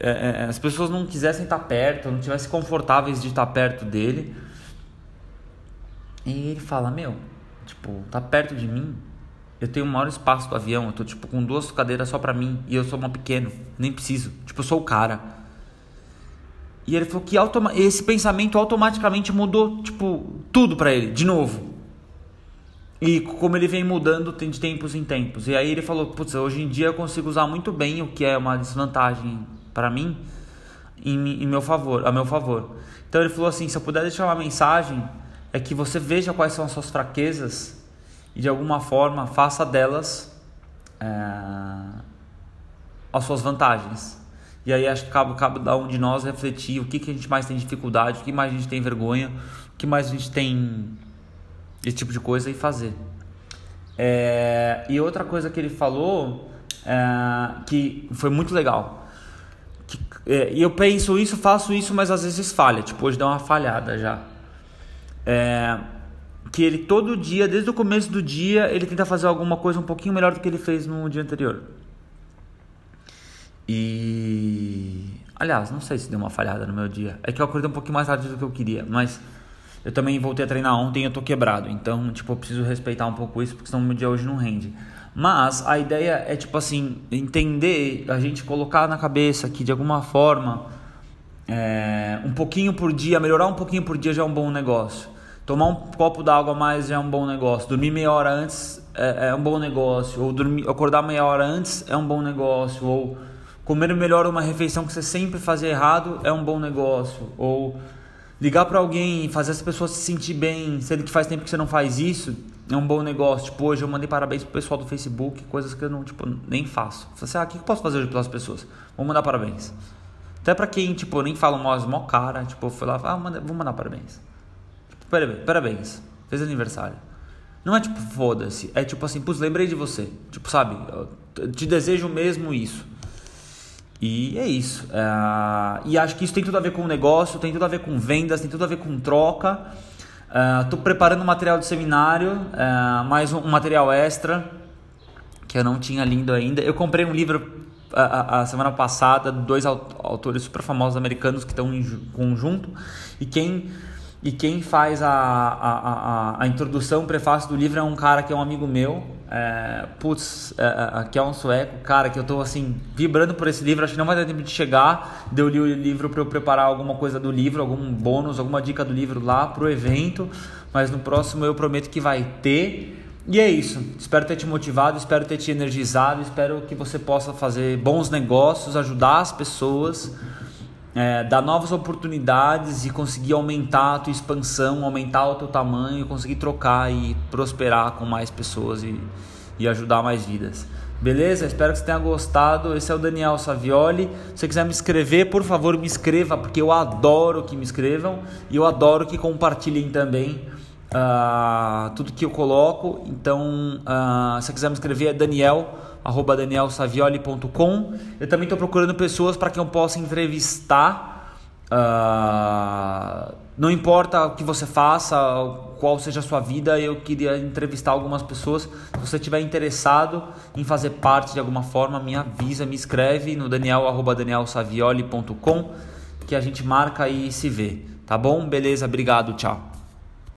Speaker 1: é, é, as pessoas não quisessem estar perto, não tivessem confortáveis de estar perto dele. E ele fala: Meu, tipo, tá perto de mim, eu tenho o maior espaço do avião, eu tô tipo com duas cadeiras só pra mim e eu sou uma pequeno, nem preciso. Tipo, eu sou o cara. E ele falou que esse pensamento automaticamente mudou, tipo, tudo para ele, de novo. E como ele vem mudando de tempos em tempos. E aí ele falou, putz, hoje em dia eu consigo usar muito bem o que é uma desvantagem para mim em, em meu favor, a meu favor. Então ele falou assim, se eu puder deixar uma mensagem, é que você veja quais são as suas fraquezas e de alguma forma faça delas é, as suas vantagens. E aí acho que cabe cada um de nós refletir o que, que a gente mais tem dificuldade, o que mais a gente tem vergonha, o que mais a gente tem esse tipo de coisa e fazer. É, e outra coisa que ele falou é, que foi muito legal. Que, é, eu penso isso, faço isso, mas às vezes falha. Tipo, hoje dá uma falhada já. É, que ele todo dia, desde o começo do dia, ele tenta fazer alguma coisa um pouquinho melhor do que ele fez no dia anterior. E. Aliás, não sei se deu uma falhada no meu dia. É que eu acordei um pouquinho mais tarde do que eu queria, mas eu também voltei a treinar ontem e eu tô quebrado. Então, tipo, eu preciso respeitar um pouco isso, porque senão meu dia hoje não rende. Mas a ideia é, tipo assim, entender, a gente colocar na cabeça que de alguma forma, é, um pouquinho por dia, melhorar um pouquinho por dia já é um bom negócio. Tomar um copo d'água a mais já é um bom negócio. Dormir meia hora antes é, é um bom negócio. Ou dormir, acordar meia hora antes é um bom negócio. Ou Comer melhor uma refeição que você sempre fazia errado é um bom negócio. Ou Ligar para alguém fazer essa pessoa se sentir bem, sendo que faz tempo que você não faz isso, é um bom negócio. Tipo, hoje eu mandei parabéns pro pessoal do Facebook, coisas que eu não, tipo, nem faço. Falei assim, ah, o que eu posso fazer hoje pelas pessoas? Vou mandar parabéns. Até pra quem, tipo, nem fala mais mó cara, tipo, fui lá, ah, manda, vou mandar parabéns. Tipo, parabéns, parabéns, fez aniversário. Não é tipo, foda-se, é tipo assim, putz, lembrei de você. Tipo, sabe, te desejo mesmo isso. E é isso. É... E acho que isso tem tudo a ver com negócio, tem tudo a ver com vendas, tem tudo a ver com troca. Estou uh, preparando um material de seminário, uh, mais um, um, material extra que eu não tinha lido ainda. Eu comprei um livro a, a semana passada, dois autores super famosos americanos que estão em conjunto e quem e quem faz a, a, a, a introdução, o prefácio do livro é um cara que é um amigo meu, é, putz, é, é, que é um sueco, cara, que eu estou assim, vibrando por esse livro, acho que não vai dar tempo de chegar, de eu li o livro para eu preparar alguma coisa do livro, algum bônus, alguma dica do livro lá pro evento, mas no próximo eu prometo que vai ter. E é isso. Espero ter te motivado, espero ter te energizado, espero que você possa fazer bons negócios, ajudar as pessoas, é, dar novas oportunidades e conseguir aumentar a tua expansão, aumentar o teu tamanho, conseguir trocar e prosperar com mais pessoas e, e ajudar mais vidas. Beleza? Espero que você tenha gostado. Esse é o Daniel Savioli. Se você quiser me escrever, por favor, me escreva, porque eu adoro que me escrevam e eu adoro que compartilhem também uh, tudo que eu coloco. Então, uh, se você quiser me escrever, é daniel, arroba danielsavioli.com. Eu também estou procurando pessoas para quem eu possa entrevistar. Uh, não importa o que você faça, qual seja a sua vida, eu queria entrevistar algumas pessoas. Se você estiver interessado em fazer parte de alguma forma, me avisa, me escreve no daniel.danielsavioli.com que a gente marca e se vê. Tá bom? Beleza, obrigado, tchau.